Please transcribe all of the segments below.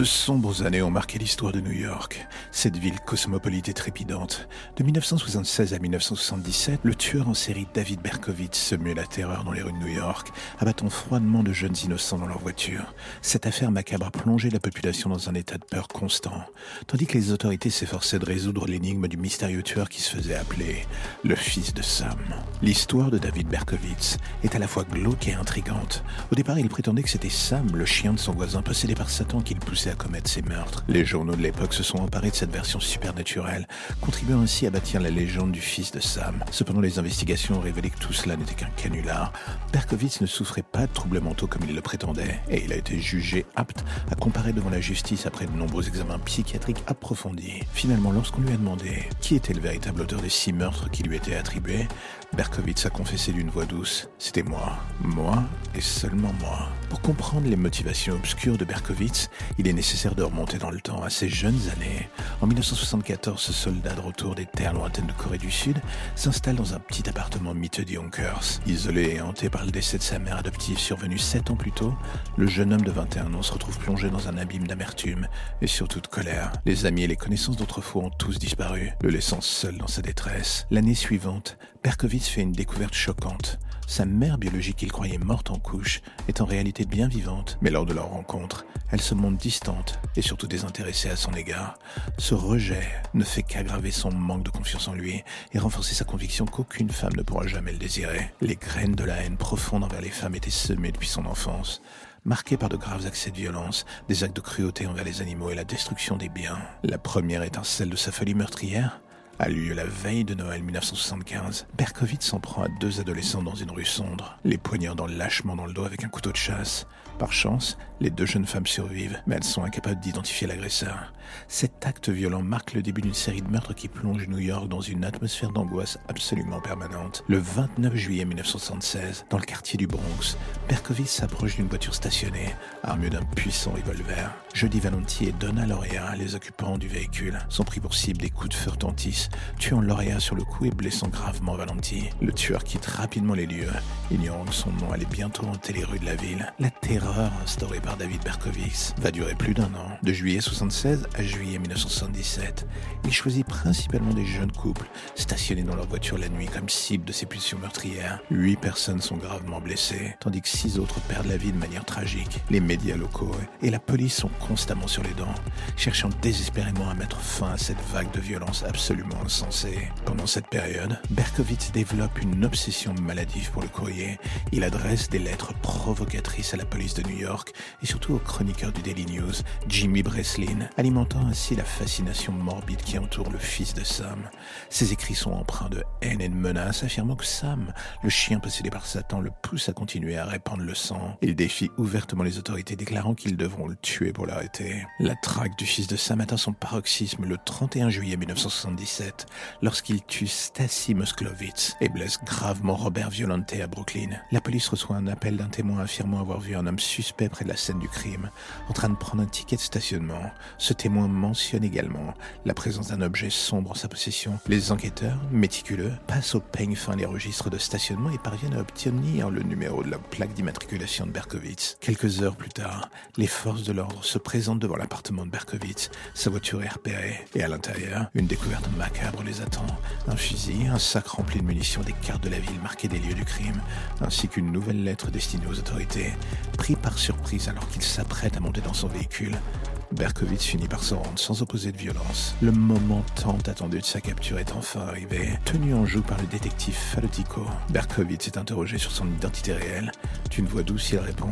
De sombres années ont marqué l'histoire de New York, cette ville cosmopolite et trépidante. De 1976 à 1977, le tueur en série David Berkowitz semait la terreur dans les rues de New York, abattant froidement de jeunes innocents dans leur voiture. Cette affaire macabre a plongé la population dans un état de peur constant, tandis que les autorités s'efforçaient de résoudre l'énigme du mystérieux tueur qui se faisait appeler le fils de Sam. L'histoire de David Berkowitz est à la fois glauque et intrigante. Au départ, il prétendait que c'était Sam, le chien de son voisin possédé par Satan, qui le poussait à commettre ces meurtres. Les journaux de l'époque se sont emparés de cette version supernaturelle, contribuant ainsi à bâtir la légende du fils de Sam. Cependant, les investigations ont révélé que tout cela n'était qu'un canular. Berkowitz ne souffrait pas de troubles mentaux comme il le prétendait, et il a été jugé apte à comparer devant la justice après de nombreux examens psychiatriques approfondis. Finalement, lorsqu'on lui a demandé qui était le véritable auteur des six meurtres qui lui étaient attribués, Berkowitz a confessé d'une voix douce C'était moi, moi et seulement moi. Pour comprendre les motivations obscures de Berkowitz, il est nécessaire de remonter dans le temps à ses jeunes années. En 1974, ce soldat de retour des terres lointaines de Corée du Sud s'installe dans un petit appartement miteux de Yonkers. Isolé et hanté par le décès de sa mère adoptive survenu sept ans plus tôt, le jeune homme de 21 ans se retrouve plongé dans un abîme d'amertume et surtout de colère. Les amis et les connaissances d'autrefois ont tous disparu, le laissant seul dans sa détresse. L'année suivante, Berkowitz fait une découverte choquante. Sa mère biologique qu'il croyait morte en couche est en réalité bien vivante, mais lors de leur rencontre, elle se montre distante et surtout désintéressée à son égard. Ce rejet ne fait qu'aggraver son manque de confiance en lui et renforcer sa conviction qu'aucune femme ne pourra jamais le désirer. Les graines de la haine profonde envers les femmes étaient semées depuis son enfance marqué par de graves accès de violence, des actes de cruauté envers les animaux et la destruction des biens. La première étincelle de sa folie meurtrière a lieu la veille de Noël 1975. Berkowitz s'en prend à deux adolescents dans une rue sombre, les poignardant lâchement dans le dos avec un couteau de chasse. Par chance, les deux jeunes femmes survivent, mais elles sont incapables d'identifier l'agresseur. Cet acte violent marque le début d'une série de meurtres qui plonge New York dans une atmosphère d'angoisse absolument permanente. Le 29 juillet 1976, dans le quartier du Bronx, Berkowitz s'approche d'une voiture stationnée, armée d'un puissant revolver. Jeudi Valenti et Donna Lorea, les occupants du véhicule, sont pris pour cible des coups de feu retentissent, tuant Lorea sur le coup et blessant gravement Valenti. Le tueur quitte rapidement les lieux, ignorant que son nom allait bientôt hanter les rues de la ville. La terreur instaurée par David Berkowitz va durer plus d'un an. De juillet 76 à juillet 1977, il choisit principalement des jeunes couples stationnés dans leur voiture la nuit comme cible de ses pulsions meurtrières. Huit personnes sont gravement blessées, tandis que six autres perdent la vie de manière tragique. Les médias locaux et la police sont constamment sur les dents, cherchant désespérément à mettre fin à cette vague de violence absolument insensée. Pendant cette période, Berkowitz développe une obsession maladive pour le courrier. Il adresse des lettres provocatrices à la police de New York et surtout au chroniqueur du Daily News, Jimmy Breslin, alimentant ainsi la fascination morbide qui entoure le fils de Sam. Ses écrits sont empreints de haine et de menaces, affirmant que Sam, le chien possédé par Satan, le pousse à continuer à répandre le sang. Il défie ouvertement les autorités, déclarant qu'ils devront le tuer pour l'arrêter. La traque du fils de Sam atteint son paroxysme le 31 juillet 1977, lorsqu'il tue Stacy Moskowitz et blesse gravement Robert Violante à Brooklyn. La police reçoit un appel d'un témoin affirmant avoir vu un homme suspect près de la scène du crime, en train de prendre un ticket de stationnement. Ce témoin mentionne également la présence d'un objet sombre en sa possession. Les enquêteurs, méticuleux, passent au peigne fin les registres de stationnement et parviennent à obtenir le numéro de la plaque d'immatriculation de Berkowitz. Quelques heures plus tard, les forces de l'ordre se présentent devant l'appartement de Berkowitz. Sa voiture est repérée et à l'intérieur, une découverte macabre les attend. Un fusil, un sac rempli de munitions, des cartes de la ville marquées des lieux du crime, ainsi qu'une nouvelle lettre destinée aux autorités. Pris par surprise alors qu'il s'apprête à monter dans son véhicule, Berkowitz finit par se rendre sans opposer de violence. Le moment tant attendu de sa capture est enfin arrivé. Tenu en joue par le détective Falotico, Berkowitz est interrogé sur son identité réelle. D'une voix douce, il répond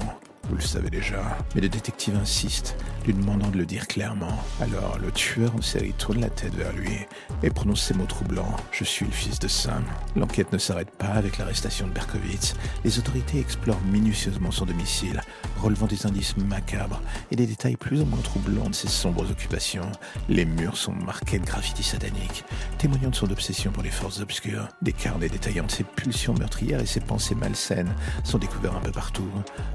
vous le savez déjà. Mais le détective insiste, lui demandant de le dire clairement. Alors le tueur en série tourne la tête vers lui et prononce ces mots troublants. Je suis le fils de Sam. L'enquête ne s'arrête pas avec l'arrestation de Berkowitz. Les autorités explorent minutieusement son domicile, relevant des indices macabres et des détails plus ou moins troublants de ses sombres occupations. Les murs sont marqués de graffitis sataniques, témoignant de son obsession pour les forces obscures. Des carnets détaillant de ses pulsions meurtrières et ses pensées malsaines sont découverts un peu partout,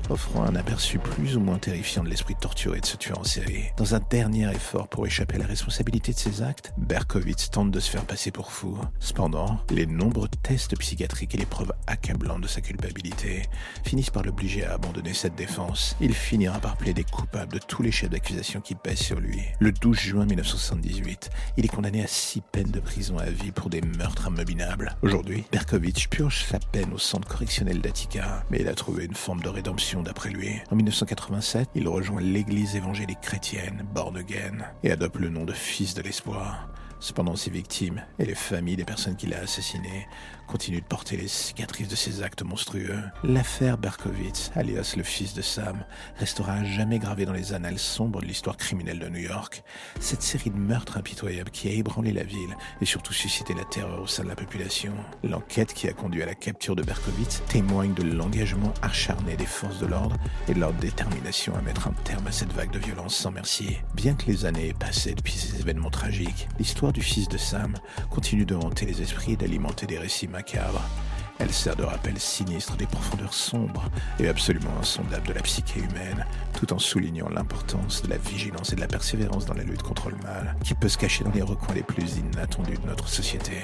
offrant un aperçu plus ou moins terrifiant de l'esprit torturé de ce tueur en série. Dans un dernier effort pour échapper à la responsabilité de ses actes, Berkowitz tente de se faire passer pour fou. Cependant, les nombreux tests psychiatriques et les preuves accablantes de sa culpabilité finissent par l'obliger à abandonner cette défense Il finira par plaider coupable de tous les chefs d'accusation qui pèsent sur lui. Le 12 juin 1978, il est condamné à six peines de prison à vie pour des meurtres immobilables. Aujourd'hui, Berkovitch purge sa peine au centre correctionnel d'Attica, mais il a trouvé une forme de rédemption d'après lui. En 1987, il rejoint l'église évangélique chrétienne, Born Again, et adopte le nom de fils de l'espoir. Cependant, ses victimes et les familles des personnes qu'il a assassinées continuent de porter les cicatrices de ses actes monstrueux. L'affaire Berkowitz, alias le fils de Sam, restera à jamais gravée dans les annales sombres de l'histoire criminelle de New York. Cette série de meurtres impitoyables qui a ébranlé la ville et surtout suscité la terreur au sein de la population. L'enquête qui a conduit à la capture de Berkowitz témoigne de l'engagement acharné des forces de l'ordre et de leur détermination à mettre un terme à cette vague de violence sans merci. Bien que les années aient passé depuis ces événements tragiques, l'histoire du fils de Sam continue de hanter les esprits et d'alimenter des récits macabres. Elle sert de rappel sinistre des profondeurs sombres et absolument insondables de la psyché humaine, tout en soulignant l'importance de la vigilance et de la persévérance dans la lutte contre le mal, qui peut se cacher dans les recoins les plus inattendus de notre société.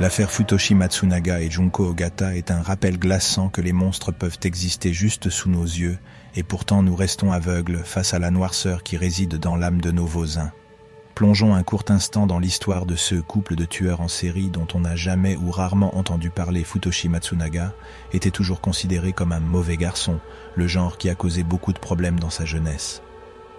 L'affaire Futoshi Matsunaga et Junko Ogata est un rappel glaçant que les monstres peuvent exister juste sous nos yeux, et pourtant nous restons aveugles face à la noirceur qui réside dans l'âme de nos voisins. Plongeons un court instant dans l'histoire de ce couple de tueurs en série dont on n'a jamais ou rarement entendu parler Futoshi Matsunaga, était toujours considéré comme un mauvais garçon, le genre qui a causé beaucoup de problèmes dans sa jeunesse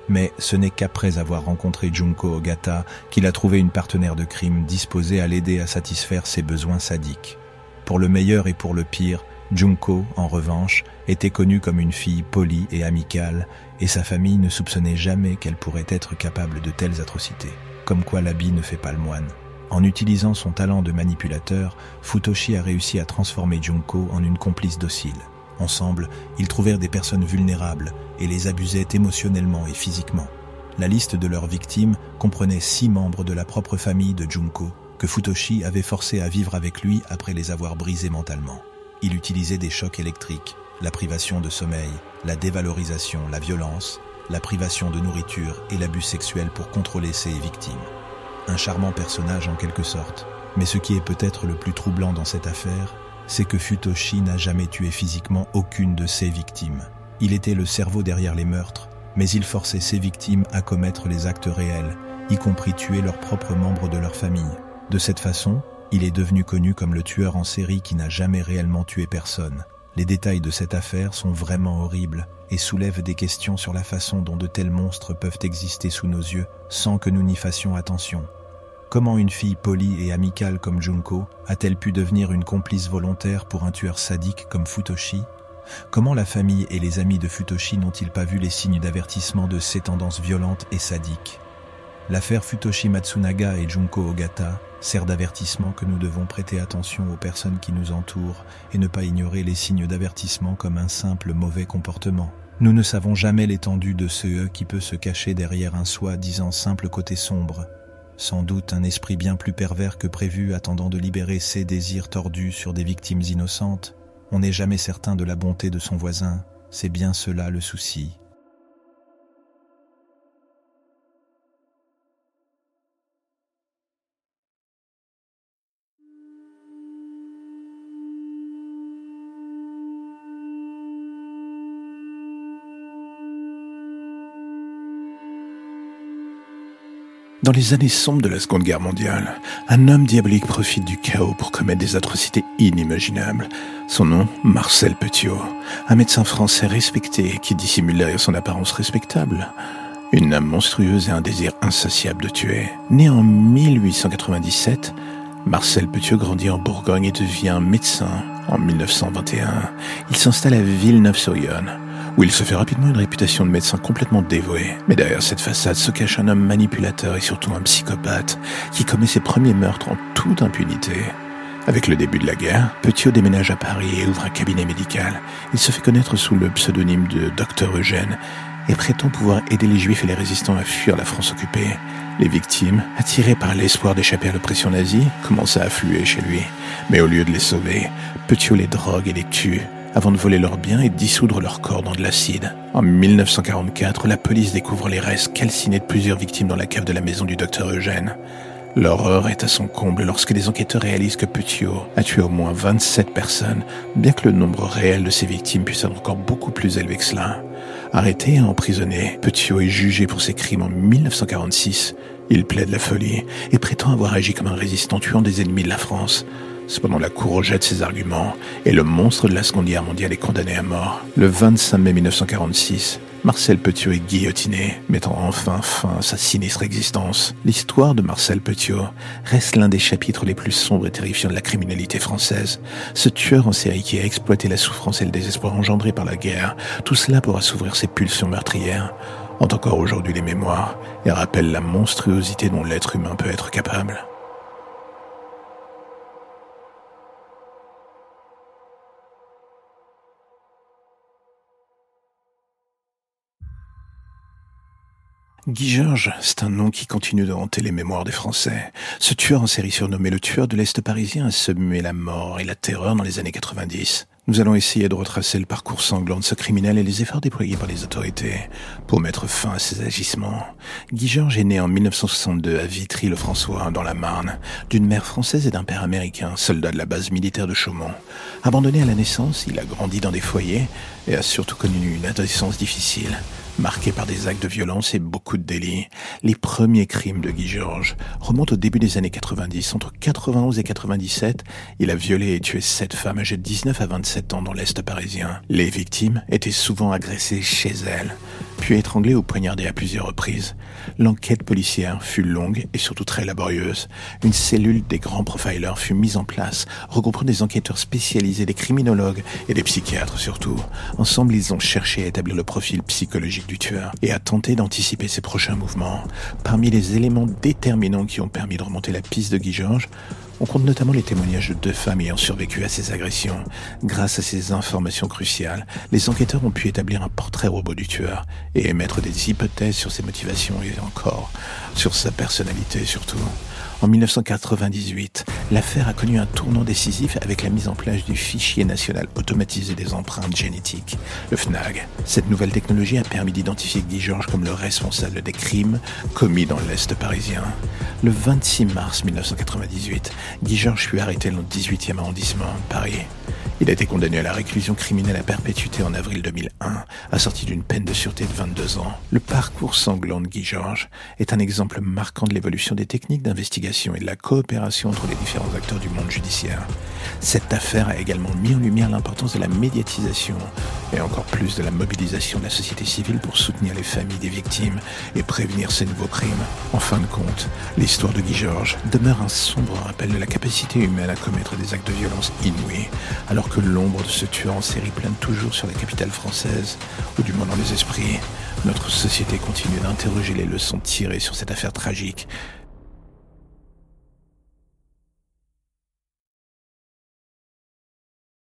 mais ce n'est qu'après avoir rencontré Junko Ogata qu'il a trouvé une partenaire de crime disposée à l'aider à satisfaire ses besoins sadiques. Pour le meilleur et pour le pire, Junko, en revanche, était connue comme une fille polie et amicale, et sa famille ne soupçonnait jamais qu'elle pourrait être capable de telles atrocités. Comme quoi l'habit ne fait pas le moine. En utilisant son talent de manipulateur, Futoshi a réussi à transformer Junko en une complice docile. Ensemble, ils trouvèrent des personnes vulnérables et les abusaient émotionnellement et physiquement. La liste de leurs victimes comprenait six membres de la propre famille de Junko, que Futoshi avait forcé à vivre avec lui après les avoir brisés mentalement. Il utilisait des chocs électriques, la privation de sommeil, la dévalorisation, la violence, la privation de nourriture et l'abus sexuel pour contrôler ses victimes. Un charmant personnage en quelque sorte, mais ce qui est peut-être le plus troublant dans cette affaire, c'est que Futoshi n'a jamais tué physiquement aucune de ses victimes. Il était le cerveau derrière les meurtres, mais il forçait ses victimes à commettre les actes réels, y compris tuer leurs propres membres de leur famille. De cette façon, il est devenu connu comme le tueur en série qui n'a jamais réellement tué personne. Les détails de cette affaire sont vraiment horribles et soulèvent des questions sur la façon dont de tels monstres peuvent exister sous nos yeux sans que nous n'y fassions attention. Comment une fille polie et amicale comme Junko a-t-elle pu devenir une complice volontaire pour un tueur sadique comme Futoshi? Comment la famille et les amis de Futoshi n'ont-ils pas vu les signes d'avertissement de ces tendances violentes et sadiques? L'affaire Futoshi Matsunaga et Junko Ogata sert d'avertissement que nous devons prêter attention aux personnes qui nous entourent et ne pas ignorer les signes d'avertissement comme un simple mauvais comportement. Nous ne savons jamais l'étendue de ce qui peut se cacher derrière un soi-disant simple côté sombre sans doute un esprit bien plus pervers que prévu attendant de libérer ses désirs tordus sur des victimes innocentes. On n'est jamais certain de la bonté de son voisin, c'est bien cela le souci. Dans les années sombres de la Seconde Guerre mondiale, un homme diabolique profite du chaos pour commettre des atrocités inimaginables. Son nom, Marcel Petiot, un médecin français respecté qui dissimule derrière son apparence respectable une âme monstrueuse et un désir insatiable de tuer. Né en 1897, Marcel Petiot grandit en Bourgogne et devient médecin en 1921. Il s'installe à Villeneuve-sur-Yonne où il se fait rapidement une réputation de médecin complètement dévoué. Mais derrière cette façade se cache un homme manipulateur et surtout un psychopathe qui commet ses premiers meurtres en toute impunité. Avec le début de la guerre, Petiot déménage à Paris et ouvre un cabinet médical. Il se fait connaître sous le pseudonyme de Docteur Eugène et prétend pouvoir aider les juifs et les résistants à fuir la France occupée. Les victimes, attirées par l'espoir d'échapper à l'oppression nazie, commencent à affluer chez lui. Mais au lieu de les sauver, Petiot les drogue et les tue avant de voler leurs biens et dissoudre leurs corps dans de l'acide. En 1944, la police découvre les restes calcinés de plusieurs victimes dans la cave de la maison du docteur Eugène. L'horreur est à son comble lorsque les enquêteurs réalisent que Petiot a tué au moins 27 personnes, bien que le nombre réel de ses victimes puisse être encore beaucoup plus élevé que cela. Arrêté et emprisonné, Petiot est jugé pour ses crimes en 1946. Il plaide la folie et prétend avoir agi comme un résistant tuant des ennemis de la France. Cependant, la Cour rejette ses arguments et le monstre de la Seconde Guerre mondiale est condamné à mort. Le 25 mai 1946, Marcel Petiot est guillotiné, mettant enfin fin à sa sinistre existence. L'histoire de Marcel Petiot reste l'un des chapitres les plus sombres et terrifiants de la criminalité française. Ce tueur en série qui a exploité la souffrance et le désespoir engendrés par la guerre, tout cela pour assouvir ses pulsions meurtrières, ont encore aujourd'hui les mémoires et rappellent la monstruosité dont l'être humain peut être capable. Guy Georges, c'est un nom qui continue de hanter les mémoires des Français. Ce tueur en série surnommé le tueur de l'Est parisien a semé la mort et la terreur dans les années 90. Nous allons essayer de retracer le parcours sanglant de ce criminel et les efforts déployés par les autorités pour mettre fin à ses agissements. Guy Georges est né en 1962 à Vitry-le-François, dans la Marne, d'une mère française et d'un père américain, soldat de la base militaire de Chaumont. Abandonné à la naissance, il a grandi dans des foyers et a surtout connu une adolescence difficile marqué par des actes de violence et beaucoup de délits. Les premiers crimes de Guy Georges remontent au début des années 90. Entre 91 et 97, il a violé et tué sept femmes âgées de 19 à 27 ans dans l'Est parisien. Les victimes étaient souvent agressées chez elles, puis étranglées ou poignardées à plusieurs reprises. L'enquête policière fut longue et surtout très laborieuse. Une cellule des grands profilers fut mise en place, regroupant des enquêteurs spécialisés, des criminologues et des psychiatres surtout. Ensemble, ils ont cherché à établir le profil psychologique du tueur et à tenter d'anticiper ses prochains mouvements. Parmi les éléments déterminants qui ont permis de remonter la piste de Guy Georges, on compte notamment les témoignages de deux femmes ayant survécu à ces agressions. Grâce à ces informations cruciales, les enquêteurs ont pu établir un portrait robot du tueur et émettre des hypothèses sur ses motivations et encore sur sa personnalité surtout. En 1998, l'affaire a connu un tournant décisif avec la mise en place du fichier national automatisé des empreintes génétiques, le FNAG. Cette nouvelle technologie a permis d'identifier Guy Georges comme le responsable des crimes commis dans l'Est parisien. Le 26 mars 1998, Guy Georges fut arrêté dans le 18e arrondissement, Paris. Il a été condamné à la réclusion criminelle à perpétuité en avril 2001, assorti d'une peine de sûreté de 22 ans. Le parcours sanglant de Guy Georges est un exemple marquant de l'évolution des techniques d'investigation et de la coopération entre les différents acteurs du monde judiciaire. Cette affaire a également mis en lumière l'importance de la médiatisation et encore plus de la mobilisation de la société civile pour soutenir les familles des victimes et prévenir ces nouveaux crimes. En fin de compte, l'histoire de Guy Georges demeure un sombre rappel de la capacité humaine à commettre des actes de violence inouïs, alors que l'ombre de ce tueur en série plane toujours sur la capitale française, ou du moins dans les esprits, notre société continue d'interroger les leçons tirées sur cette affaire tragique